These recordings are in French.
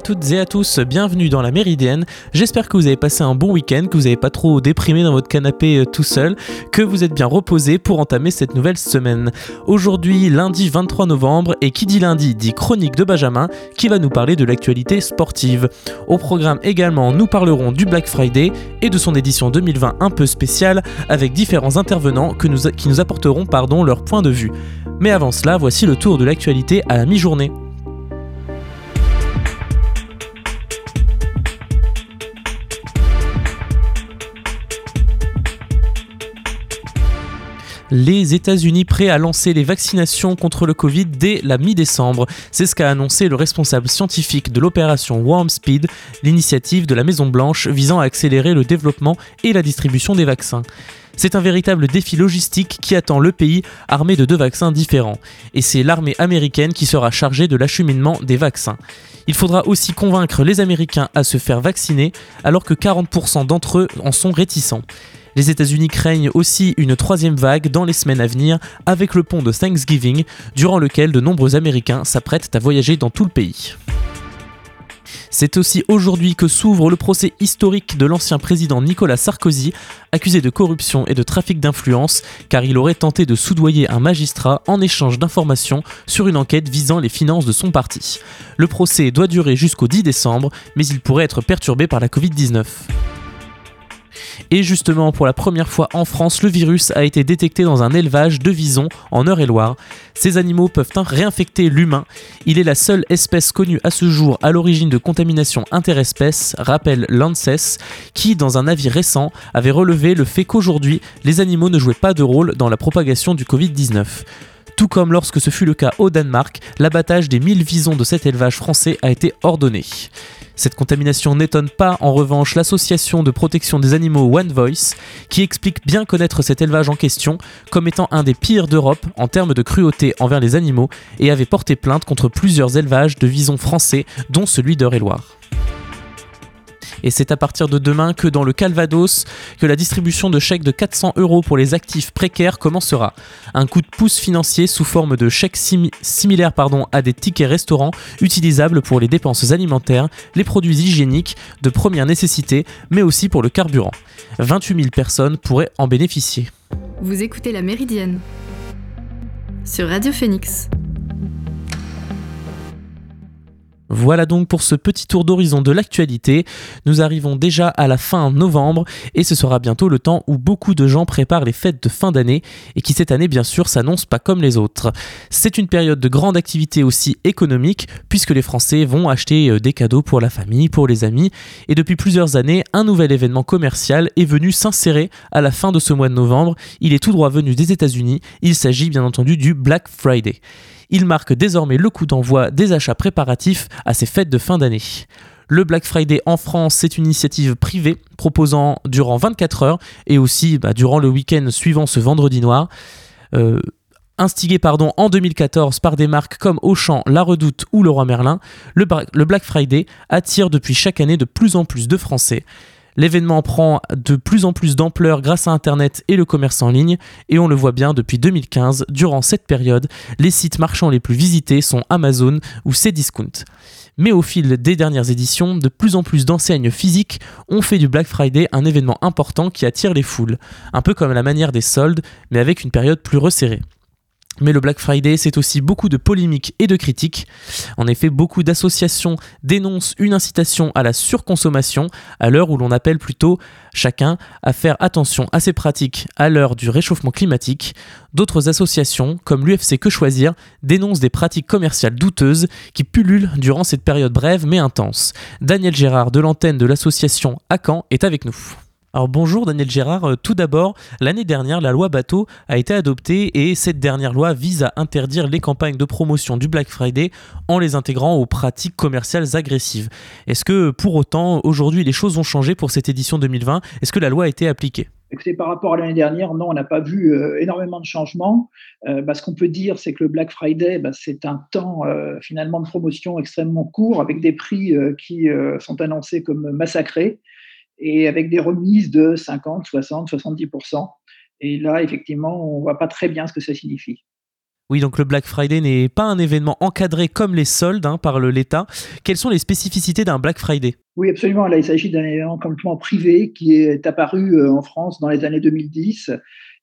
À toutes et à tous, bienvenue dans la Méridienne. J'espère que vous avez passé un bon week-end, que vous n'avez pas trop déprimé dans votre canapé euh, tout seul, que vous êtes bien reposé pour entamer cette nouvelle semaine. Aujourd'hui, lundi 23 novembre, et qui dit lundi dit chronique de Benjamin, qui va nous parler de l'actualité sportive. Au programme également, nous parlerons du Black Friday et de son édition 2020 un peu spéciale, avec différents intervenants que nous, qui nous apporteront pardon, leur point de vue. Mais avant cela, voici le tour de l'actualité à la mi-journée. Les États-Unis prêts à lancer les vaccinations contre le Covid dès la mi-décembre. C'est ce qu'a annoncé le responsable scientifique de l'opération Warm Speed, l'initiative de la Maison-Blanche visant à accélérer le développement et la distribution des vaccins. C'est un véritable défi logistique qui attend le pays armé de deux vaccins différents. Et c'est l'armée américaine qui sera chargée de l'acheminement des vaccins. Il faudra aussi convaincre les Américains à se faire vacciner alors que 40% d'entre eux en sont réticents. Les États-Unis craignent aussi une troisième vague dans les semaines à venir avec le pont de Thanksgiving, durant lequel de nombreux Américains s'apprêtent à voyager dans tout le pays. C'est aussi aujourd'hui que s'ouvre le procès historique de l'ancien président Nicolas Sarkozy, accusé de corruption et de trafic d'influence, car il aurait tenté de soudoyer un magistrat en échange d'informations sur une enquête visant les finances de son parti. Le procès doit durer jusqu'au 10 décembre, mais il pourrait être perturbé par la Covid-19. Et justement, pour la première fois en France, le virus a été détecté dans un élevage de visons en Eure-et-Loire. Ces animaux peuvent réinfecter l'humain. Il est la seule espèce connue à ce jour à l'origine de contamination interespèce, rappelle l'ANSES, qui, dans un avis récent, avait relevé le fait qu'aujourd'hui, les animaux ne jouaient pas de rôle dans la propagation du Covid-19 tout comme lorsque ce fut le cas au Danemark, l'abattage des 1000 visons de cet élevage français a été ordonné. Cette contamination n'étonne pas en revanche l'association de protection des animaux One Voice, qui explique bien connaître cet élevage en question comme étant un des pires d'Europe en termes de cruauté envers les animaux et avait porté plainte contre plusieurs élevages de visons français, dont celui d'Eure-et-Loire. Et c'est à partir de demain que dans le Calvados, que la distribution de chèques de 400 euros pour les actifs précaires commencera. Un coup de pouce financier sous forme de chèques similaires à des tickets restaurants utilisables pour les dépenses alimentaires, les produits hygiéniques de première nécessité, mais aussi pour le carburant. 28 000 personnes pourraient en bénéficier. Vous écoutez la Méridienne sur Radio Phoenix. Voilà donc pour ce petit tour d'horizon de l'actualité. Nous arrivons déjà à la fin novembre et ce sera bientôt le temps où beaucoup de gens préparent les fêtes de fin d'année et qui cette année bien sûr s'annonce pas comme les autres. C'est une période de grande activité aussi économique puisque les Français vont acheter euh, des cadeaux pour la famille, pour les amis et depuis plusieurs années un nouvel événement commercial est venu s'insérer à la fin de ce mois de novembre. Il est tout droit venu des États-Unis. Il s'agit bien entendu du Black Friday. Il marque désormais le coup d'envoi des achats préparatifs à ces fêtes de fin d'année. Le Black Friday en France, c'est une initiative privée proposant durant 24 heures et aussi bah, durant le week-end suivant ce vendredi noir. Euh, instigé pardon, en 2014 par des marques comme Auchan, La Redoute ou Leroy Merlin, le Black Friday attire depuis chaque année de plus en plus de Français. L'événement prend de plus en plus d'ampleur grâce à Internet et le commerce en ligne, et on le voit bien depuis 2015, durant cette période, les sites marchands les plus visités sont Amazon ou Cdiscount. Mais au fil des dernières éditions, de plus en plus d'enseignes physiques ont fait du Black Friday un événement important qui attire les foules, un peu comme la manière des soldes, mais avec une période plus resserrée. Mais le Black Friday, c'est aussi beaucoup de polémiques et de critiques. En effet, beaucoup d'associations dénoncent une incitation à la surconsommation à l'heure où l'on appelle plutôt chacun à faire attention à ces pratiques à l'heure du réchauffement climatique. D'autres associations, comme l'UFC Que Choisir, dénoncent des pratiques commerciales douteuses qui pullulent durant cette période brève mais intense. Daniel Gérard de l'antenne de l'association Acan est avec nous. Alors bonjour Daniel Gérard, euh, tout d'abord, l'année dernière la loi bateau a été adoptée et cette dernière loi vise à interdire les campagnes de promotion du Black Friday en les intégrant aux pratiques commerciales agressives. Est-ce que pour autant aujourd'hui les choses ont changé pour cette édition 2020 Est-ce que la loi a été appliquée? C'est par rapport à l'année dernière, non, on n'a pas vu euh, énormément de changements. Euh, bah, ce qu'on peut dire, c'est que le Black Friday, bah, c'est un temps finalement de promotion extrêmement court, avec des prix qui sont annoncés comme massacrés et avec des remises de 50, 60, 70%. Et là, effectivement, on ne voit pas très bien ce que ça signifie. Oui, donc le Black Friday n'est pas un événement encadré comme les soldes hein, par l'État. Quelles sont les spécificités d'un Black Friday? Oui, absolument. Là, il s'agit d'un événement complètement privé qui est apparu euh, en France dans les années 2010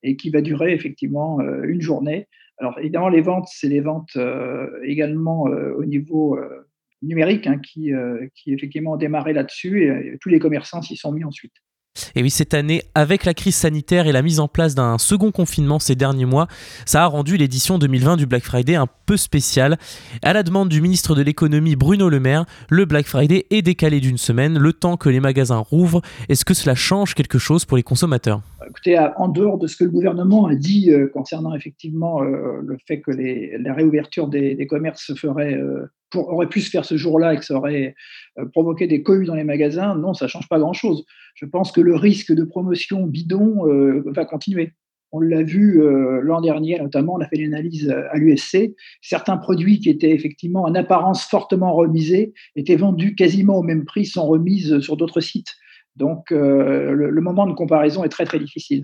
et qui va durer effectivement euh, une journée. Alors évidemment, les ventes, c'est les ventes euh, également au niveau numérique hein, qui, qui effectivement ont démarré là-dessus et tous les commerçants s'y sont mis ensuite. Et oui, cette année, avec la crise sanitaire et la mise en place d'un second confinement ces derniers mois, ça a rendu l'édition 2020 du Black Friday un peu spéciale. À la demande du ministre de l'économie Bruno Le Maire, le Black Friday est décalé d'une semaine, le temps que les magasins rouvrent. Est-ce que cela change quelque chose pour les consommateurs? Écoutez, en dehors de ce que le gouvernement a dit euh, concernant effectivement euh, le fait que la réouverture des, commerces se ferait aurait pu se faire ce jour-là et que ça aurait euh, provoqué des cohues dans les magasins, non, ça ne change pas grand-chose. Je pense que le risque de promotion bidon euh, va continuer. On l'a vu euh, l'an dernier, notamment, on a fait l'analyse à l'USC. Certains produits qui étaient effectivement en apparence fortement remisés étaient vendus quasiment au même prix sans remise sur d'autres sites. Donc, le, moment de comparaison est très très difficile.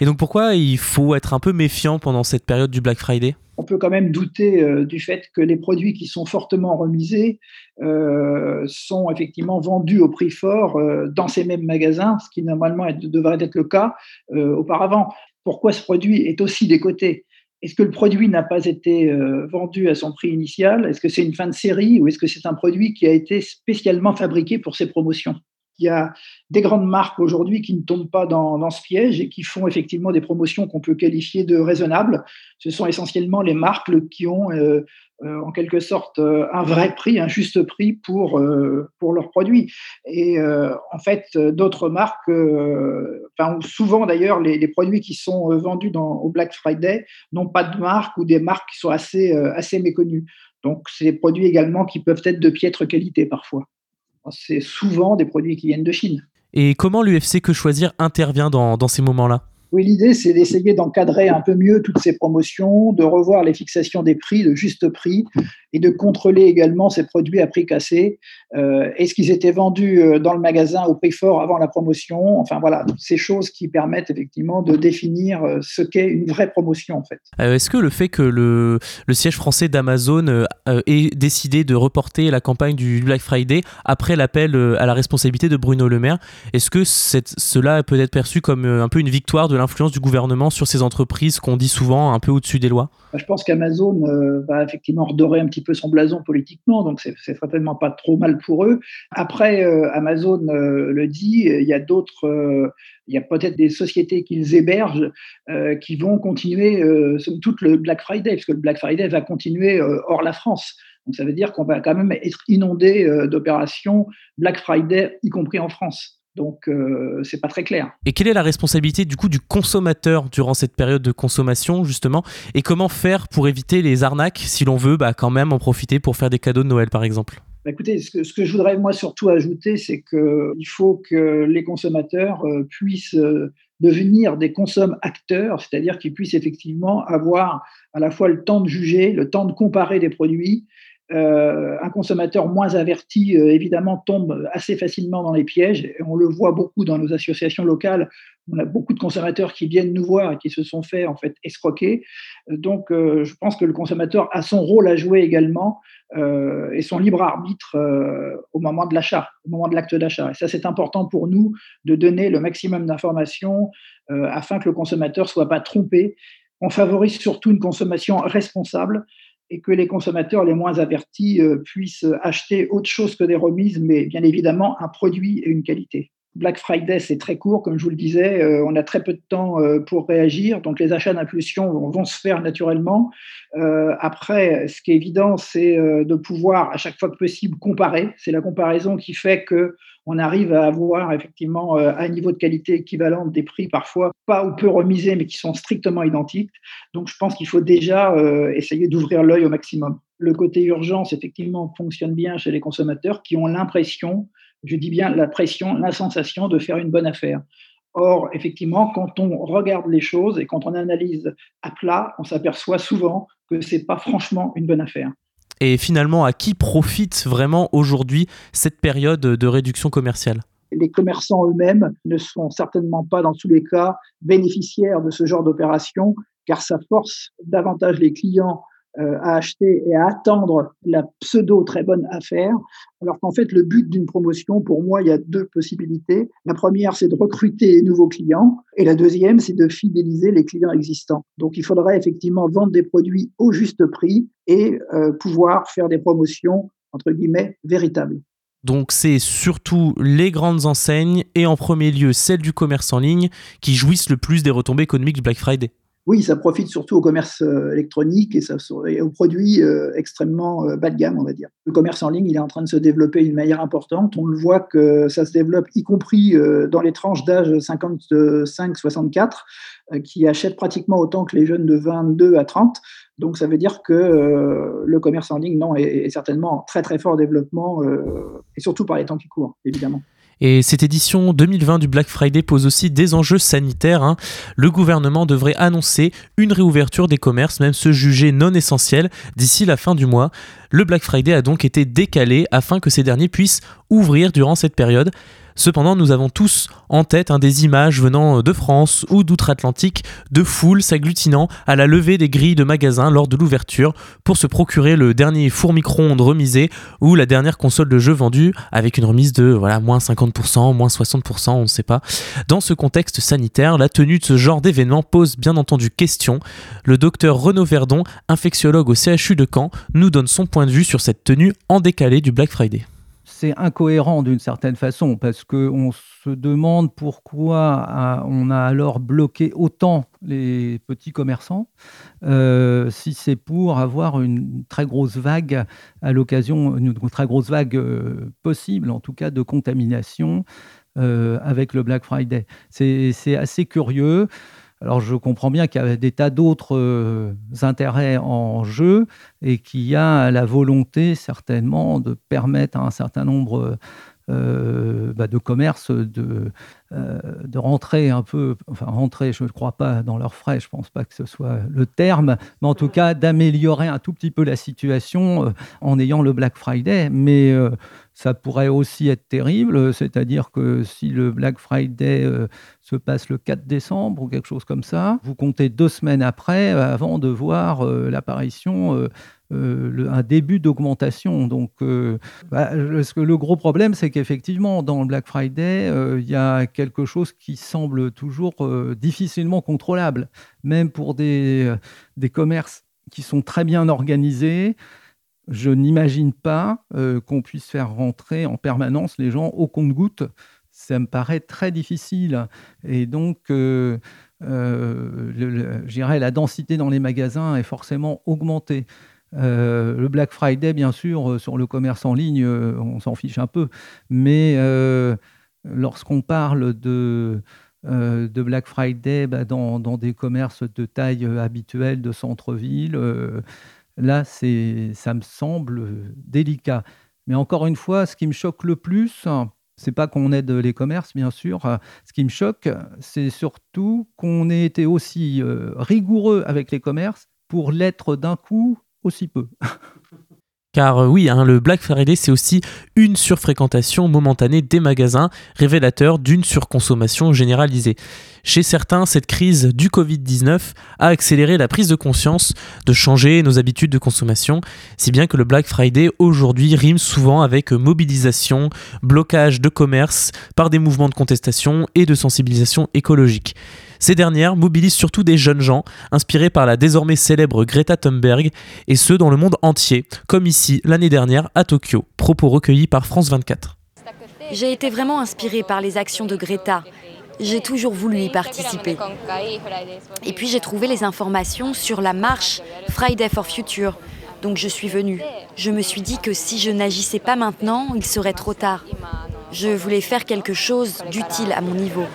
Et donc, pourquoi il faut être un peu méfiant pendant cette période du Black Friday? On peut quand même douter euh, du fait que les produits qui sont fortement remisés euh, sont effectivement vendus au prix fort euh, dans ces mêmes magasins, ce qui normalement devrait être le cas auparavant. Pourquoi ce produit est aussi décoté? Est-ce que le produit n'a pas été vendu à son prix initial? Est-ce que c'est une fin de série ou est-ce que c'est un produit qui a été spécialement fabriqué pour ces promotions? Il y a des grandes marques aujourd'hui qui ne tombent pas dans, ce piège et qui font effectivement des promotions qu'on peut qualifier de raisonnables. Ce sont essentiellement les marques qui ont euh, euh, en quelque sorte euh, un vrai prix, un juste prix pour, pour leurs produits. Et en fait, d'autres marques, souvent d'ailleurs, les, produits qui sont vendus au Black Friday n'ont pas de marque ou des marques qui sont assez, assez méconnues. Donc, c'est des produits également qui peuvent être de piètre qualité parfois c'est souvent des produits qui viennent de Chine. Et comment l'UFC Que Choisir intervient dans, ces moments-là? Oui, l'idée, c'est d'essayer d'encadrer un peu mieux toutes ces promotions, de revoir les fixations des prix, de juste prix, et de contrôler également ces produits à prix cassé. Euh, est-ce qu'ils étaient vendus euh, dans le magasin au prix fort avant la promotion? Enfin voilà, ces choses qui permettent effectivement de définir euh, ce qu'est une vraie promotion en fait. Est-ce que le fait que le, siège français d'Amazon ait décidé de reporter la campagne du Black Friday après l'appel à la responsabilité de Bruno Le Maire, est-ce que cela peut être perçu comme un peu une victoire de l'influence du gouvernement sur ces entreprises qu'on dit souvent un peu au-dessus des lois? Je pense qu'Amazon euh, va effectivement redorer un petit peu son blason politiquement, donc c'est certainement pas trop mal pour eux. Après, euh, Amazon euh, le dit, il y a d'autres, il y a peut-être des sociétés qu'ils hébergent qui vont continuer tout le Black Friday, parce que le Black Friday va continuer hors la France. Donc ça veut dire qu'on va quand même être inondé d'opérations Black Friday, y compris en France. Donc, euh, c'est pas très clair. Et quelle est la responsabilité du coup du consommateur durant cette période de consommation justement? Et comment faire pour éviter les arnaques si l'on veut bah, quand même en profiter pour faire des cadeaux de Noël par exemple? Bah, Écoutez, ce que, je voudrais moi surtout ajouter, c'est qu'il faut que les consommateurs euh, puissent euh, devenir des consommateurs, c'est-à-dire qu'ils puissent effectivement avoir à la fois le temps de juger, le temps de comparer des produits, euh, un consommateur moins averti, euh, évidemment, tombe assez facilement dans les pièges. Et on le voit beaucoup dans nos associations locales. On a beaucoup de consommateurs qui viennent nous voir et qui se sont fait en fait escroquer. Donc, euh, je pense que le consommateur a son rôle à jouer également et son libre arbitre au moment de l'achat, au moment de l'acte d'achat. Et ça, c'est important pour nous de donner le maximum d'informations afin que le consommateur soit pas trompé. On favorise surtout une consommation responsable et que les consommateurs les moins avertis euh, puissent acheter autre chose que des remises, mais bien évidemment un produit et une qualité. Black Friday, c'est très court, comme je vous le disais, euh, on a très peu de temps euh, pour réagir, donc les achats d'impulsion vont, se faire naturellement. après, ce qui est évident, c'est de pouvoir, à chaque fois que possible, comparer. C'est la comparaison qui fait que on arrive à avoir effectivement euh, un niveau de qualité équivalent des prix parfois pas ou peu remisés, mais qui sont strictement identiques. Donc je pense qu'il faut déjà euh, essayer d'ouvrir l'œil au maximum. Le côté urgence, effectivement, fonctionne bien chez les consommateurs qui ont l'impression, je dis bien la pression, la sensation de faire une bonne affaire. Or, effectivement, quand on regarde les choses et quand on analyse à plat, on s'aperçoit souvent que ce n'est pas franchement une bonne affaire et finalement à qui profite vraiment aujourd'hui cette période de réduction commerciale? Les commerçants eux-mêmes ne sont certainement pas dans tous les cas bénéficiaires de ce genre d'opération car ça force davantage les clients à acheter et à attendre la pseudo très bonne affaire, alors qu'en fait, le but d'une promotion, pour moi, il y a deux possibilités. La première, c'est de recruter de nouveaux clients, et la deuxième, c'est de fidéliser les clients existants. Donc, il faudrait effectivement vendre des produits au juste prix et euh, pouvoir faire des promotions, entre guillemets, véritables. Donc c'est surtout les grandes enseignes et en premier lieu celles du commerce en ligne qui jouissent le plus des retombées économiques du Black Friday oui, ça profite surtout au commerce euh, électronique et, aux produits euh, extrêmement euh, bas de gamme, on va dire. Le commerce en ligne, il est en train de se développer d'une manière importante. On le voit que ça se développe, y compris dans les tranches d'âge 55-64, qui achètent pratiquement autant que les jeunes de 22 à 30. Donc ça veut dire que le commerce en ligne, non, est, est certainement très très fort développement, et surtout par les temps qui courent, évidemment. Et cette édition 2020 du Black Friday pose aussi des enjeux sanitaires. Hein. Le gouvernement devrait annoncer une réouverture des commerces, même ceux jugés non essentiels, d'ici la fin du mois. Le Black Friday a donc été décalé afin que ces derniers puissent ouvrir durant cette période. Cependant, nous avons tous en tête des images venant de France ou d'outre-Atlantique de foules s'agglutinant à la levée des grilles de magasins lors de l'ouverture pour se procurer le dernier four micro-ondes remisé ou la dernière console de jeu vendue avec une remise de voilà, moins 50%, moins 60%, on ne sait pas. Dans ce contexte sanitaire, la tenue de ce genre d'événement pose bien entendu question. Le docteur Renaud Verdon, infectiologue au CHU de Caen, nous donne son point de vue sur cette tenue en décalé du Black Friday c'est incohérent d'une certaine façon parce qu'on se demande pourquoi on a alors bloqué autant les petits commerçants, euh, si c'est pour avoir une très grosse vague à l'occasion, une très grosse vague euh, possible en tout cas de contamination euh, avec le Black Friday. C'est assez curieux. Alors je comprends bien qu'il y a des tas d'autres euh, intérêts en jeu et qu'il y a la volonté certainement de permettre à un certain nombre euh, bah, de commerces de, euh, de rentrer un peu, enfin rentrer, je ne crois pas dans leurs frais, je ne pense pas que ce soit le terme, mais en tout cas d'améliorer un tout petit peu la situation en ayant le Black Friday. Mais ça pourrait aussi être terrible, c'est-à-dire que si le Black Friday euh, se passe le 4 décembre ou quelque chose comme ça, vous comptez deux semaines après euh, avant de voir euh, l'apparition, un début d'augmentation. Donc, bah, le gros problème, c'est qu'effectivement, dans le Black Friday, il y a quelque chose qui semble toujours difficilement contrôlable, même pour des, des commerces qui sont très bien organisés, je n'imagine pas euh, qu'on puisse faire rentrer en permanence les gens au compte-goutte. Ça me paraît très difficile. Et donc, euh, euh, la densité dans les magasins est forcément augmentée. le Black Friday, bien sûr, sur le commerce en ligne, on s'en fiche un peu. Mais lorsqu'on parle de, de Black Friday bah, dans, des commerces de taille habituelle de centre-ville, Là, ça me semble délicat. Mais encore une fois, ce qui me choque le plus, c'est pas qu'on aide les commerces, bien sûr. Ce qui me choque, c'est surtout qu'on ait été aussi euh, rigoureux avec les commerces pour l'être d'un coup aussi peu. Car euh, oui, hein, le Black Friday, c'est aussi une surfréquentation momentanée des magasins, révélateur d'une surconsommation généralisée. Chez certains, cette crise du Covid-19 a accéléré la prise de conscience de changer nos habitudes de consommation, si bien que le Black Friday aujourd'hui rime souvent avec mobilisation, blocage de commerce par des mouvements de contestation et de sensibilisation écologique. Ces dernières mobilisent surtout des jeunes gens, inspirés par la désormais célèbre Greta Thunberg, et ceux dans le monde entier, comme ici l'année dernière à Tokyo. Propos recueillis par France 24. J'ai été vraiment inspirée par les actions de Greta. J'ai toujours voulu y participer. Et puis j'ai trouvé les informations sur la marche Friday for Future. Donc je suis venue. Je me suis dit que si je n'agissais pas maintenant, il serait trop tard. Je voulais faire quelque chose d'utile à mon niveau.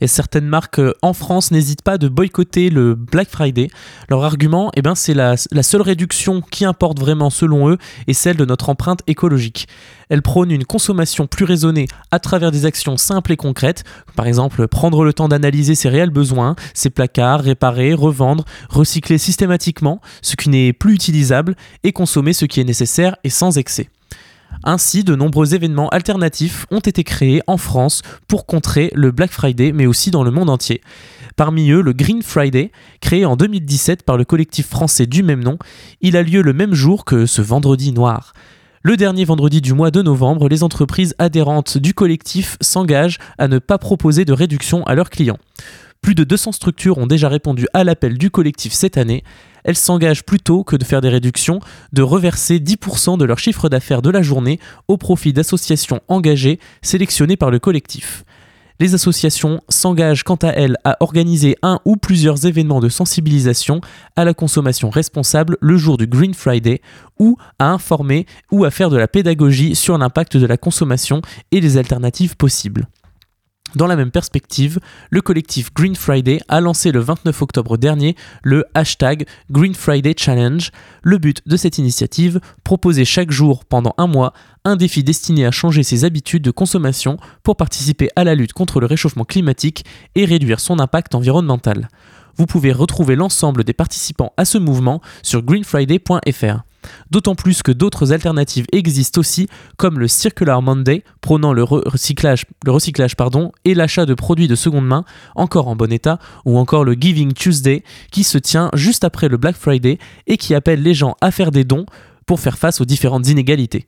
Et certaines marques euh, en France n'hésitent pas de boycotter le Black Friday. Leur argument, eh ben, c'est la, la, seule réduction qui importe vraiment selon eux est celle de notre empreinte écologique. Elles prônent une consommation plus raisonnée à travers des actions simples et concrètes, par exemple prendre le temps d'analyser ses réels besoins, ses placards, réparer, revendre, recycler systématiquement ce qui n'est plus utilisable et consommer ce qui est nécessaire et sans excès. Ainsi, de nombreux événements alternatifs ont été créés en France pour contrer le Black Friday, mais aussi dans le monde entier. Parmi eux, le Green Friday, créé en 2017 par le collectif français du même nom, il a lieu le même jour que ce vendredi noir. Le dernier vendredi du mois de novembre, les entreprises adhérentes du collectif s'engagent à ne pas proposer de réduction à leurs clients. Plus de 200 structures ont déjà répondu à l'appel du collectif cette année. Elles s'engagent plutôt que de faire des réductions, de reverser 10% de leur chiffre d'affaires de la journée au profit d'associations engagées sélectionnées par le collectif. Les associations s'engagent quant à elles à organiser un ou plusieurs événements de sensibilisation à la consommation responsable le jour du Green Friday ou à informer ou à faire de la pédagogie sur l'impact de la consommation et les alternatives possibles. Dans la même perspective, le collectif Green Friday a lancé le 29 octobre dernier le hashtag Green Friday Challenge. Le but de cette initiative, proposer chaque jour pendant un mois un défi destiné à changer ses habitudes de consommation pour participer à la lutte contre le réchauffement climatique et réduire son impact environnemental. Vous pouvez retrouver l'ensemble des participants à ce mouvement sur greenfriday.fr. D'autant plus que d'autres alternatives existent aussi, comme le Circular Monday, prônant le recyclage, et l'achat de produits de seconde main, encore en bon état, ou encore le Giving Tuesday, qui se tient juste après le Black Friday et qui appelle les gens à faire des dons pour faire face aux différentes inégalités.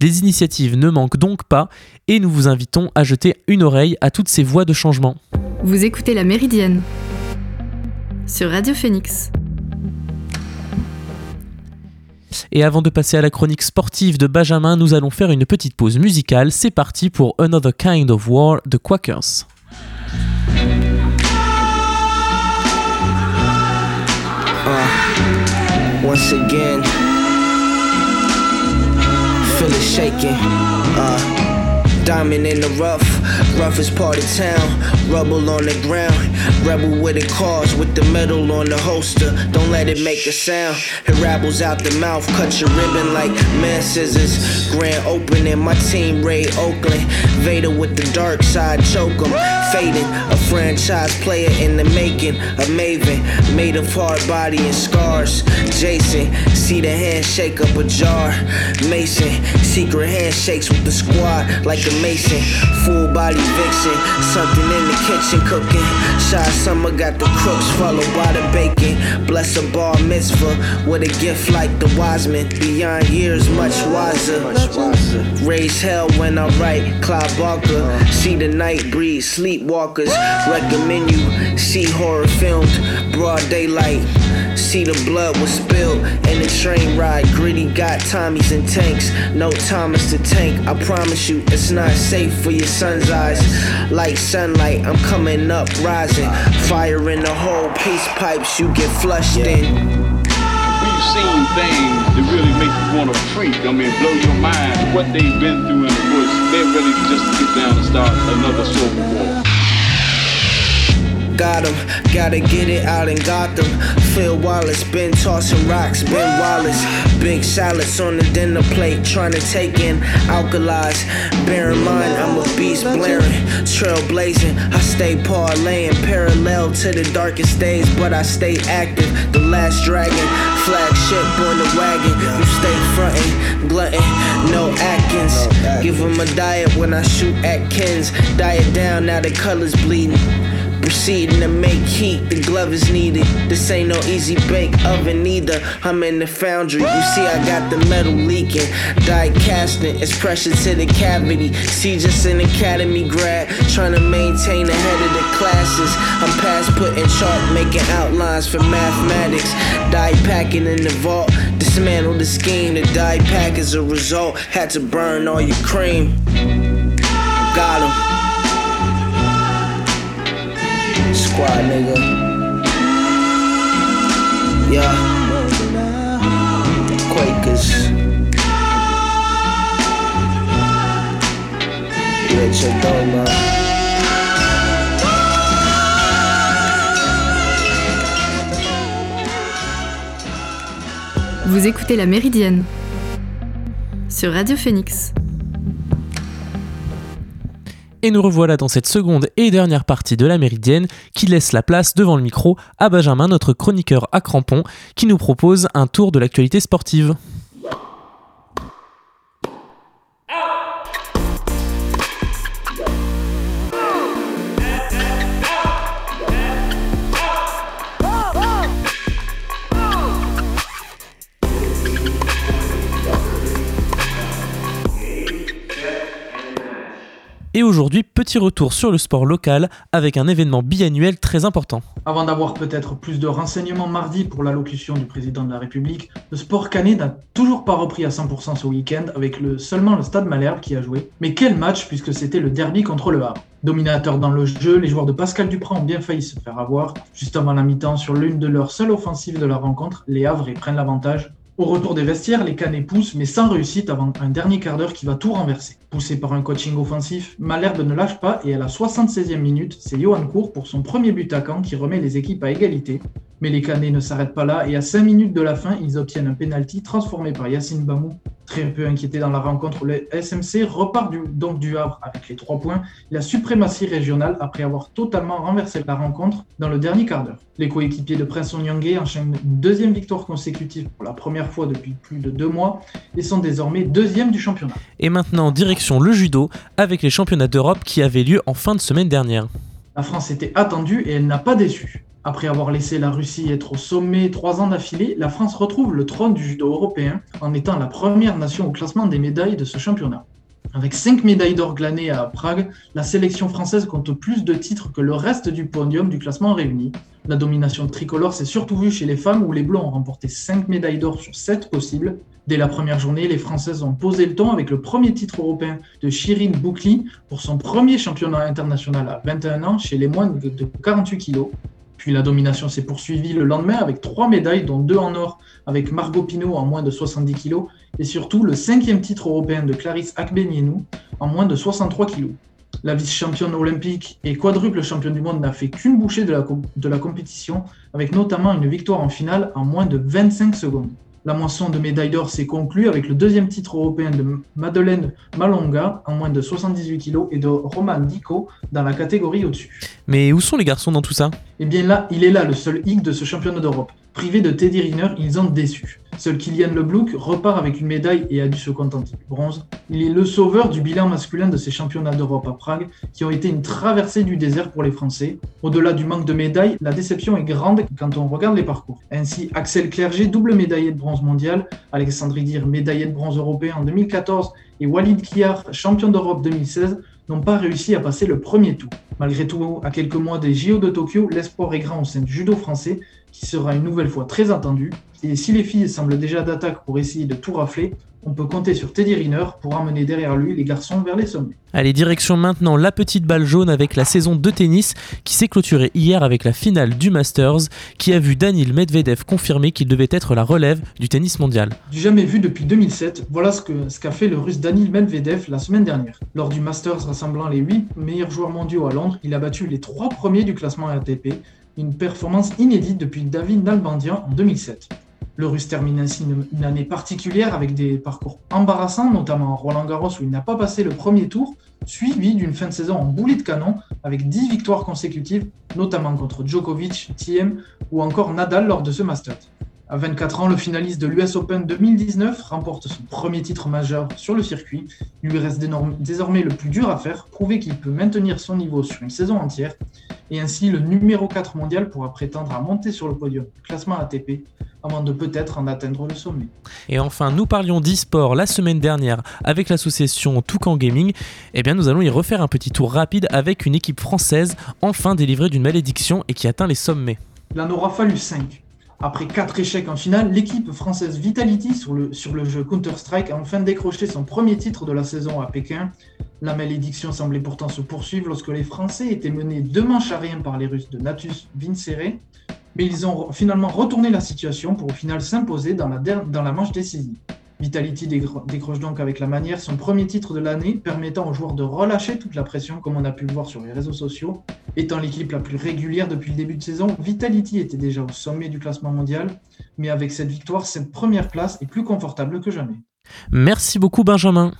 Les initiatives ne manquent donc pas et nous vous invitons à jeter une oreille à toutes ces voies de changement. Vous écoutez La Méridienne sur Radio Phoenix. Et avant de passer à la chronique sportive de Benjamin, nous allons faire une petite pause musicale. C'est parti pour Another Kind of War de Quakers. Uh, shaking. Uh. The rough, roughest part of town. Rubble on the ground, rebel with a cause with the metal on the holster. Don't let it make a sound. It rabbles out the mouth, cut your ribbon like man scissors. Grand opening, my team raid Oakland. Vader with the dark side, choke 'em. Fading, a franchise player in the making. A maven, made of hard body and scars. Jason, see the handshake up a jar. Mason, secret handshakes with the squad like a mason. Full body vixen, something in the kitchen cooking. Shy summer got the crooks followed by the bacon. Bless a bar mitzvah with a gift like the wise men. Beyond years, much wiser. Raise hell when I write. Cloud Barker, see the night breeze. Sleepwalkers, recommend you see horror filmed. Broad daylight. See the blood was spilled in the train ride. Gritty got Tommies and tanks. No Thomas to tank. I promise you, it's not safe for your son's eyes. Like sunlight, I'm coming up, rising. Fire in the hole, peace pipes, you get flushed in. We've seen things that really make you want to freak. I mean, blow your mind. What they've been through in the woods, they're ready just to get down and start another civil war. Got him, gotta get it out in Gotham. Phil Wallace, been tossing rocks, Ben Wallace. Big salads on the dinner plate, trying to take in alkalies. Bear in mind, I'm a beast blaring, trailblazing. I stay parlaying, parallel to the darkest days, but I stay active. The last dragon, flagship on the wagon. You stay frontin', glutton, no Atkins. Give him a diet when I shoot at Kins. Diet down, now the colors bleeding. Proceeding to make heat, the glove is needed. This ain't no easy bake oven either. I'm in the foundry. You see, I got the metal leaking. Die casting, it's pressure to the cavity. See, just an academy grad, trying to maintain ahead of the classes. I'm past putting chalk, making outlines for mathematics. Die packing in the vault, dismantle the scheme. The die pack is a result. Had to burn all your cream. Got him. Vous écoutez La Méridienne sur Radio Phoenix. Et nous revoilà dans cette seconde et dernière partie de la Méridienne qui laisse la place devant le micro à Benjamin, notre chroniqueur à crampons, qui nous propose un tour de l'actualité sportive. Et aujourd'hui, petit retour sur le sport local avec un événement biannuel très important. Avant d'avoir peut-être plus de renseignements mardi pour l'allocution du président de la République, le sport canet n'a toujours pas repris à 100% ce week-end avec le, seulement le Stade Malherbe qui a joué. Mais quel match puisque c'était le derby contre le Havre. Dominateur dans le jeu, les joueurs de Pascal Duprat ont bien failli se faire avoir. Juste avant la mi-temps, sur l'une de leurs seules offensives de la rencontre, les Havres prennent l'avantage au retour des vestiaires, les Canets poussent, mais sans réussite avant un dernier quart d'heure qui va tout renverser. Poussé par un coaching offensif, Malherbe ne lâche pas et à la 76e minute, c'est Johan Cour pour son premier but à Caen qui remet les équipes à égalité. Mais les Canets ne s'arrêtent pas là et à 5 minutes de la fin, ils obtiennent un penalty transformé par Yacine Bamou. Très peu inquiété dans la rencontre, le SMC repart du, donc du Havre avec les 3 points, la suprématie régionale après avoir totalement renversé la rencontre dans le dernier quart d'heure. Les coéquipiers de Prince Onyangé enchaînent une deuxième victoire consécutive pour la première fois depuis plus de deux mois et sont désormais deuxième du championnat. Et maintenant, direction le judo avec les championnats d'Europe qui avaient lieu en fin de semaine dernière. La France était attendue et elle n'a pas déçu. Après avoir laissé la Russie être au sommet trois ans d'affilée, la France retrouve le trône du judo européen en étant la première nation au classement des médailles de ce championnat. Avec cinq médailles d'or glanées à Prague, la sélection française compte plus de titres que le reste du podium du classement réuni. La domination tricolore s'est surtout vue chez les femmes où les Blancs ont remporté 5 médailles d'or sur 7 possibles. Dès la première journée, les Françaises ont posé le ton avec le premier titre européen de Shirin Boukli pour son premier championnat international à 21 ans chez les moins de 48 kilos. Puis la domination s'est poursuivie le lendemain avec trois médailles, dont deux en or avec Margot Pinot en moins de 70 kg, et surtout le cinquième titre européen de Clarisse Akbenienou en moins de 63 kg. La vice-championne olympique et quadruple championne du monde n'a fait qu'une bouchée de la, de la compétition, avec notamment une victoire en finale en moins de 25 secondes. La moisson de médailles d'or s'est conclue avec le deuxième titre européen de Madeleine Malonga en moins de 78 kg et de Roman Dico dans la catégorie au-dessus. Mais où sont les garçons dans tout ça? Eh bien là, il est là le seul hic de ce championnat d'Europe. Privé de Teddy Riner, ils ont déçu. Seul Kylian Leblouk repart avec une médaille et a dû se contenter du bronze. Il est le sauveur du bilan masculin de ces championnats d'Europe à Prague, qui ont été une traversée du désert pour les Français. Au-delà du manque de médailles, la déception est grande quand on regarde les parcours. Ainsi, Axel Clerget, double médaillé de bronze mondial, Alexandre Idir, médaillé de bronze européen en 2014, et Walid Kiar, champion d'Europe 2016, n'ont pas réussi à passer le premier tour. Malgré tout, à quelques mois des JO de Tokyo, l'espoir est grand au sein du judo français, qui sera une nouvelle fois très attendu. Et si les filles semblent déjà d'attaque pour essayer de tout rafler, on peut compter sur Teddy Riner pour emmener derrière lui les garçons vers les sommets. Allez, direction maintenant la petite balle jaune avec la saison de tennis qui s'est clôturée hier avec la finale du Masters qui a vu Daniil Medvedev confirmer qu'il devait être la relève du tennis mondial. Du jamais vu depuis 2007, voilà ce qu'a ce qu'a fait le russe Daniil Medvedev la semaine dernière. Lors du Masters rassemblant les 8 meilleurs joueurs mondiaux à Londres, il a battu les 3 premiers du classement ATP, une performance inédite depuis David Nalbandian en 2007. Le Russe termine ainsi une, année particulière avec des parcours embarrassants, notamment à Roland Garros où il n'a pas passé le premier tour, suivi d'une fin de saison en boulet de canon avec 10 victoires consécutives, notamment contre Djokovic, Thiem ou encore Nadal lors de ce Masters. À 24 ans, le finaliste de l'US Open 2019 remporte son premier titre majeur sur le circuit. Il lui reste désormais le plus dur à faire, prouver qu'il peut maintenir son niveau sur une saison entière. Et ainsi, le numéro 4 mondial pourra prétendre à monter sur le podium classement ATP avant de peut-être en atteindre le sommet. Et enfin, nous parlions d'e-sport la semaine dernière avec l'association Toucan Gaming. Eh bien, nous allons y refaire un petit tour rapide avec une équipe française enfin délivrée d'une malédiction et qui atteint les sommets. Il en aura fallu 5. Après 4 échecs en finale, l'équipe française Vitality sur le, sur le jeu Counter-Strike a enfin décroché son premier titre de la saison à Pékin. La malédiction semblait pourtant se poursuivre lorsque les Français étaient menés deux manches à rien par les Russes de Natus Vincere, mais ils ont finalement retourné la situation pour au final s'imposer dans la, dans la manche décisive. Vitality décroche donc avec la manière son premier titre de l'année, permettant aux joueurs de relâcher toute la pression, comme on a pu le voir sur les réseaux sociaux. Étant l'équipe la plus régulière depuis le début de saison, Vitality était déjà au sommet du classement mondial, mais avec cette victoire, cette première place est plus confortable que jamais. Merci beaucoup Benjamin.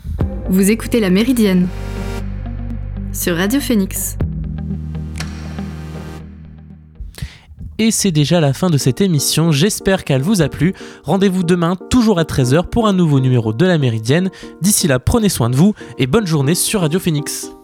Vous écoutez La Méridienne sur Radio Phoenix. Et c'est déjà la fin de cette émission, j'espère qu'elle vous a plu. Rendez-vous demain, toujours à 13h, pour un nouveau numéro de la Méridienne. D'ici là, prenez soin de vous et bonne journée sur Radio Phoenix.